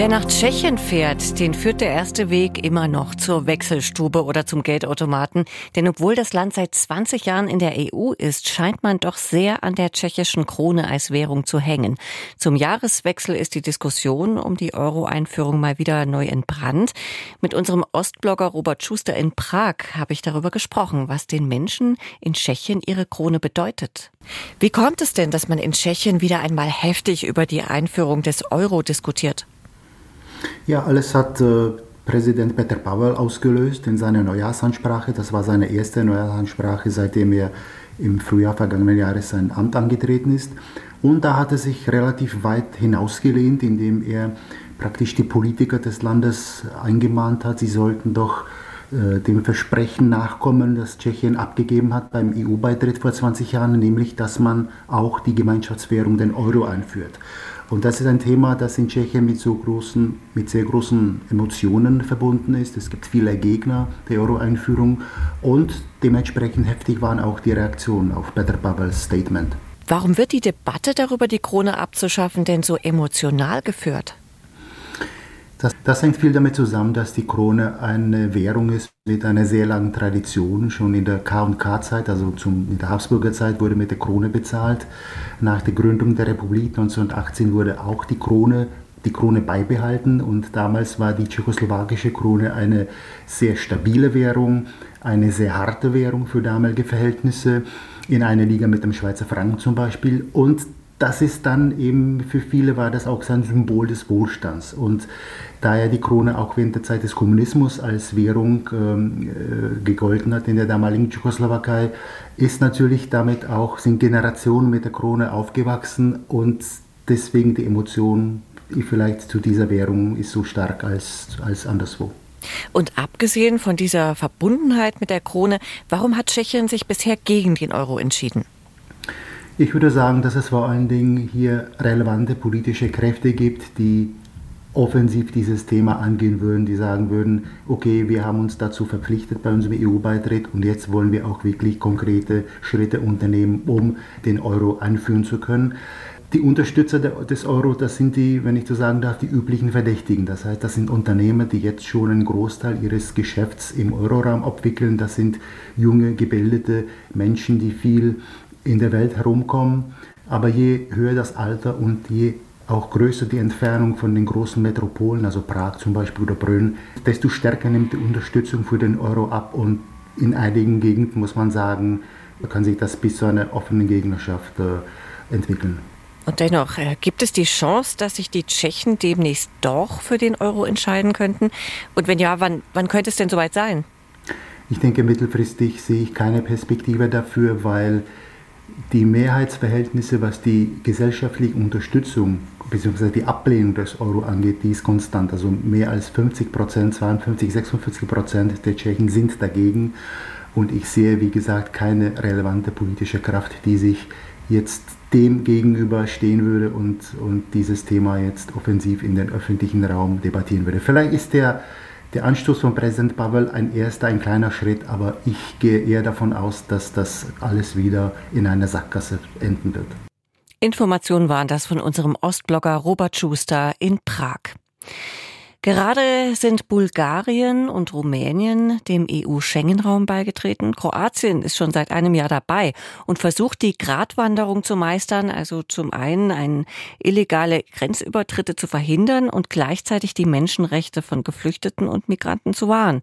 Wer nach Tschechien fährt, den führt der erste Weg immer noch zur Wechselstube oder zum Geldautomaten. Denn obwohl das Land seit 20 Jahren in der EU ist, scheint man doch sehr an der tschechischen Krone als Währung zu hängen. Zum Jahreswechsel ist die Diskussion um die Euro-Einführung mal wieder neu entbrannt. Mit unserem Ostblogger Robert Schuster in Prag habe ich darüber gesprochen, was den Menschen in Tschechien ihre Krone bedeutet. Wie kommt es denn, dass man in Tschechien wieder einmal heftig über die Einführung des Euro diskutiert? Ja, alles hat äh, Präsident Peter Pavel ausgelöst in seiner Neujahrsansprache. Das war seine erste Neujahrsansprache, seitdem er im Frühjahr vergangenen Jahres sein Amt angetreten ist. Und da hat er sich relativ weit hinausgelehnt, indem er praktisch die Politiker des Landes eingemahnt hat, sie sollten doch dem Versprechen nachkommen, das Tschechien abgegeben hat beim EU-Beitritt vor 20 Jahren, nämlich dass man auch die Gemeinschaftswährung, den Euro, einführt. Und das ist ein Thema, das in Tschechien mit, so großen, mit sehr großen Emotionen verbunden ist. Es gibt viele Gegner der Euro-Einführung und dementsprechend heftig waren auch die Reaktionen auf Peter Pavels Statement. Warum wird die Debatte darüber, die Krone abzuschaffen, denn so emotional geführt? Das, das, hängt viel damit zusammen, dass die Krone eine Währung ist mit einer sehr langen Tradition. Schon in der K&K-Zeit, also zum, in der Habsburger Zeit, wurde mit der Krone bezahlt. Nach der Gründung der Republik 1918 wurde auch die Krone, die Krone beibehalten. Und damals war die tschechoslowakische Krone eine sehr stabile Währung, eine sehr harte Währung für damalige Verhältnisse, in einer Liga mit dem Schweizer Franken zum Beispiel. Und das ist dann eben, für viele war das auch sein Symbol des Wohlstands. Und da ja die Krone auch während der Zeit des Kommunismus als Währung ähm, äh, gegolten hat in der damaligen Tschechoslowakei, ist natürlich damit auch, sind Generationen mit der Krone aufgewachsen und deswegen die Emotion vielleicht zu dieser Währung ist so stark als, als anderswo. Und abgesehen von dieser Verbundenheit mit der Krone, warum hat Tschechien sich bisher gegen den Euro entschieden? Ich würde sagen, dass es vor allen Dingen hier relevante politische Kräfte gibt, die offensiv dieses Thema angehen würden, die sagen würden, okay, wir haben uns dazu verpflichtet bei unserem EU-Beitritt und jetzt wollen wir auch wirklich konkrete Schritte unternehmen, um den Euro einführen zu können. Die Unterstützer des Euro, das sind die, wenn ich so sagen darf, die üblichen Verdächtigen. Das heißt, das sind Unternehmer, die jetzt schon einen Großteil ihres Geschäfts im Euroraum abwickeln. Das sind junge, gebildete Menschen, die viel in der Welt herumkommen. Aber je höher das Alter und je auch größer die Entfernung von den großen Metropolen, also Prag zum Beispiel oder Brünn, desto stärker nimmt die Unterstützung für den Euro ab. Und in einigen Gegenden muss man sagen, kann sich das bis zu einer offenen Gegnerschaft äh, entwickeln. Und dennoch, äh, gibt es die Chance, dass sich die Tschechen demnächst doch für den Euro entscheiden könnten? Und wenn ja, wann, wann könnte es denn soweit sein? Ich denke, mittelfristig sehe ich keine Perspektive dafür, weil die Mehrheitsverhältnisse, was die gesellschaftliche Unterstützung bzw. die Ablehnung des Euro angeht, die ist konstant. Also mehr als 50 Prozent, 52, 46 Prozent der Tschechen sind dagegen. Und ich sehe, wie gesagt, keine relevante politische Kraft, die sich jetzt dem gegenüber stehen würde und, und dieses Thema jetzt offensiv in den öffentlichen Raum debattieren würde. Vielleicht ist der der Anstoß von Präsident Pavel ein erster, ein kleiner Schritt, aber ich gehe eher davon aus, dass das alles wieder in einer Sackgasse enden wird. Informationen waren das von unserem Ostblogger Robert Schuster in Prag. Gerade sind Bulgarien und Rumänien dem EU-Schengen-Raum beigetreten. Kroatien ist schon seit einem Jahr dabei und versucht, die Gratwanderung zu meistern, also zum einen ein illegale Grenzübertritte zu verhindern und gleichzeitig die Menschenrechte von Geflüchteten und Migranten zu wahren.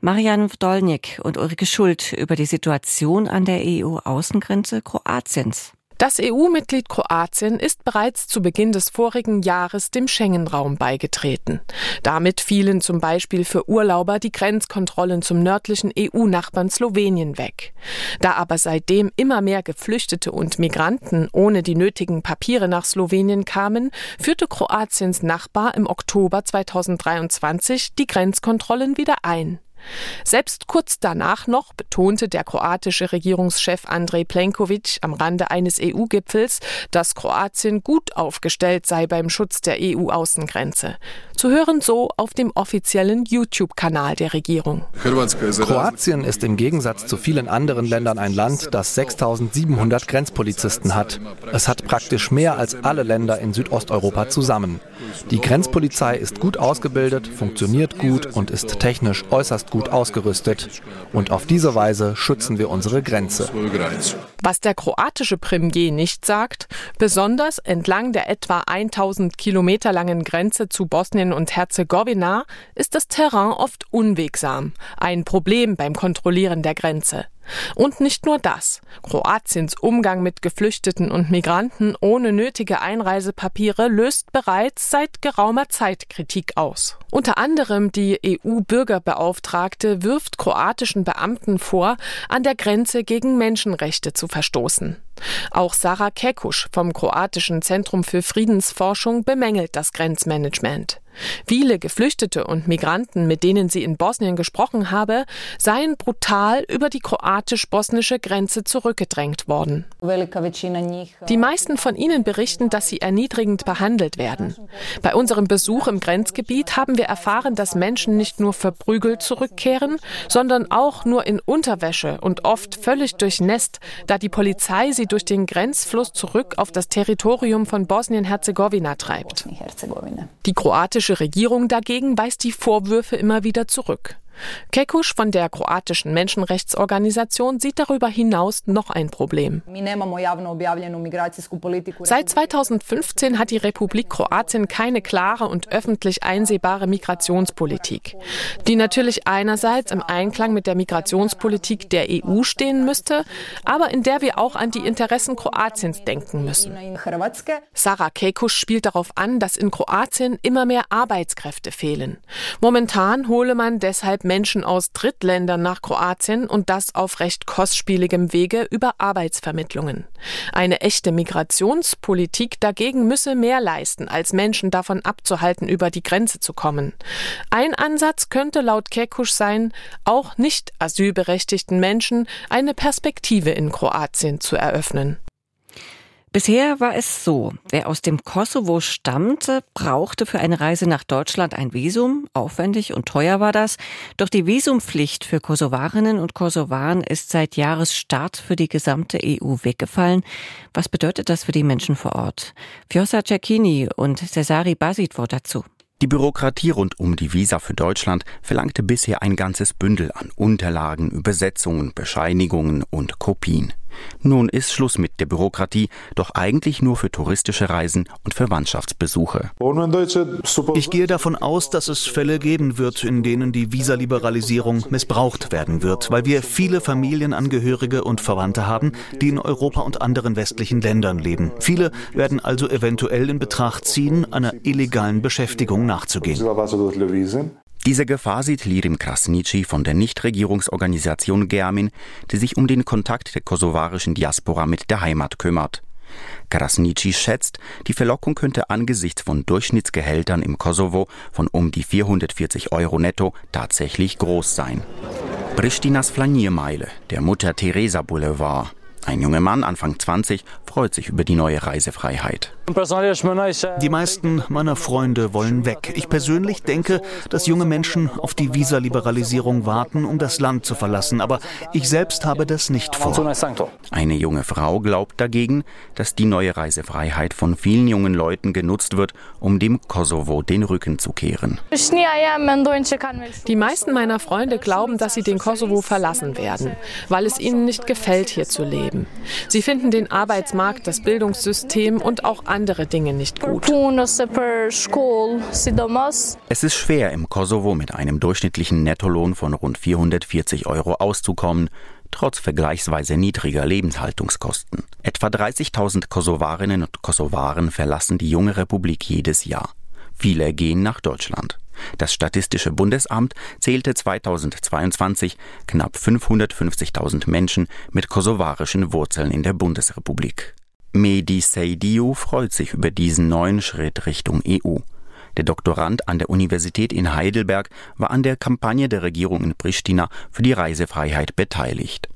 Marian Wdolnik und Ulrike Schuld über die Situation an der EU-Außengrenze Kroatiens. Das EU-Mitglied Kroatien ist bereits zu Beginn des vorigen Jahres dem Schengen-Raum beigetreten. Damit fielen zum Beispiel für Urlauber die Grenzkontrollen zum nördlichen EU-Nachbarn Slowenien weg. Da aber seitdem immer mehr Geflüchtete und Migranten ohne die nötigen Papiere nach Slowenien kamen, führte Kroatiens Nachbar im Oktober 2023 die Grenzkontrollen wieder ein. Selbst kurz danach noch betonte der kroatische Regierungschef Andrej Plenković am Rande eines EU-Gipfels, dass Kroatien gut aufgestellt sei beim Schutz der EU-Außengrenze. Zu hören so auf dem offiziellen YouTube-Kanal der Regierung. Kroatien ist im Gegensatz zu vielen anderen Ländern ein Land, das 6700 Grenzpolizisten hat. Es hat praktisch mehr als alle Länder in Südosteuropa zusammen. Die Grenzpolizei ist gut ausgebildet, funktioniert gut und ist technisch äußerst gut ausgerüstet. Und auf diese Weise schützen wir unsere Grenze. Was der kroatische Premier nicht sagt, besonders entlang der etwa 1000 Kilometer langen Grenze zu Bosnien und Herzegowina ist das Terrain oft unwegsam. Ein Problem beim Kontrollieren der Grenze. Und nicht nur das. Kroatiens Umgang mit Geflüchteten und Migranten ohne nötige Einreisepapiere löst bereits seit geraumer Zeit Kritik aus. Unter anderem die EU-Bürgerbeauftragte wirft kroatischen Beamten vor, an der Grenze gegen Menschenrechte zu verstoßen. Auch Sarah Kekusch vom kroatischen Zentrum für Friedensforschung bemängelt das Grenzmanagement. Viele Geflüchtete und Migranten, mit denen sie in Bosnien gesprochen habe, seien brutal über die kroatisch-bosnische Grenze zurückgedrängt worden. Die meisten von ihnen berichten, dass sie erniedrigend behandelt werden. Bei unserem Besuch im Grenzgebiet haben wir erfahren, dass Menschen nicht nur verprügelt zurückkehren, sondern auch nur in Unterwäsche und oft völlig durchnässt, da die Polizei sie durch den Grenzfluss zurück auf das Territorium von Bosnien-Herzegowina treibt. Die kroatische Regierung dagegen weist die Vorwürfe immer wieder zurück. Kekusch von der kroatischen Menschenrechtsorganisation sieht darüber hinaus noch ein Problem. Seit 2015 hat die Republik Kroatien keine klare und öffentlich einsehbare Migrationspolitik, die natürlich einerseits im Einklang mit der Migrationspolitik der EU stehen müsste, aber in der wir auch an die Interessen Kroatiens denken müssen. Sarah Kekusch spielt darauf an, dass in Kroatien immer mehr Arbeitskräfte fehlen. Momentan hole man deshalb Menschen aus Drittländern nach Kroatien und das auf recht kostspieligem Wege über Arbeitsvermittlungen. Eine echte Migrationspolitik dagegen müsse mehr leisten, als Menschen davon abzuhalten, über die Grenze zu kommen. Ein Ansatz könnte laut Kekusch sein, auch nicht asylberechtigten Menschen eine Perspektive in Kroatien zu eröffnen. Bisher war es so, wer aus dem Kosovo stammte, brauchte für eine Reise nach Deutschland ein Visum. Aufwendig und teuer war das. Doch die Visumpflicht für Kosovarinnen und Kosovaren ist seit Jahresstart für die gesamte EU weggefallen. Was bedeutet das für die Menschen vor Ort? Fjosa Cecchini und Cesari Basitvo dazu. Die Bürokratie rund um die Visa für Deutschland verlangte bisher ein ganzes Bündel an Unterlagen, Übersetzungen, Bescheinigungen und Kopien. Nun ist Schluss mit der Bürokratie, doch eigentlich nur für touristische Reisen und Verwandtschaftsbesuche. Ich gehe davon aus, dass es Fälle geben wird, in denen die Visaliberalisierung missbraucht werden wird, weil wir viele Familienangehörige und Verwandte haben, die in Europa und anderen westlichen Ländern leben. Viele werden also eventuell in Betracht ziehen, einer illegalen Beschäftigung nachzugehen. Diese Gefahr sieht Lirim Krasnici von der Nichtregierungsorganisation Germin, die sich um den Kontakt der kosovarischen Diaspora mit der Heimat kümmert. Krasnici schätzt, die Verlockung könnte angesichts von Durchschnittsgehältern im Kosovo von um die 440 Euro netto tatsächlich groß sein. Pristinas Flaniermeile, der Mutter Teresa Boulevard. Ein junger Mann, Anfang 20, freut sich über die neue Reisefreiheit. Die meisten meiner Freunde wollen weg. Ich persönlich denke, dass junge Menschen auf die Visaliberalisierung warten, um das Land zu verlassen. Aber ich selbst habe das nicht vor. Eine junge Frau glaubt dagegen, dass die neue Reisefreiheit von vielen jungen Leuten genutzt wird, um dem Kosovo den Rücken zu kehren. Die meisten meiner Freunde glauben, dass sie den Kosovo verlassen werden, weil es ihnen nicht gefällt, hier zu leben. Sie finden den Arbeitsmarkt, das Bildungssystem und auch andere andere Dinge nicht gut. Es ist schwer, im Kosovo mit einem durchschnittlichen Nettolohn von rund 440 Euro auszukommen, trotz vergleichsweise niedriger Lebenshaltungskosten. Etwa 30.000 Kosovarinnen und Kosovaren verlassen die junge Republik jedes Jahr. Viele gehen nach Deutschland. Das Statistische Bundesamt zählte 2022 knapp 550.000 Menschen mit kosovarischen Wurzeln in der Bundesrepublik. Mehdi Seidiu freut sich über diesen neuen Schritt Richtung EU. Der Doktorand an der Universität in Heidelberg war an der Kampagne der Regierung in Pristina für die Reisefreiheit beteiligt.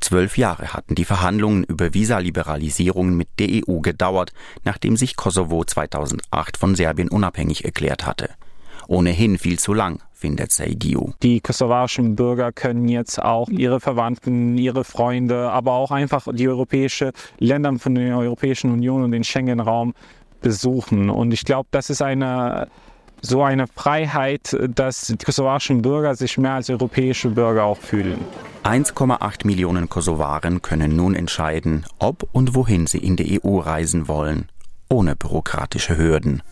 Zwölf Jahre hatten die Verhandlungen über Visaliberalisierungen mit der EU gedauert, nachdem sich Kosovo 2008 von Serbien unabhängig erklärt hatte. Ohnehin viel zu lang, findet Saidiu. Die kosovarischen Bürger können jetzt auch ihre Verwandten, ihre Freunde, aber auch einfach die europäischen Länder von der Europäischen Union und den Schengen-Raum besuchen. Und ich glaube, das ist eine so eine Freiheit, dass die kosovarischen Bürger sich mehr als europäische Bürger auch fühlen. 1,8 Millionen Kosovaren können nun entscheiden, ob und wohin sie in die EU reisen wollen, ohne bürokratische Hürden.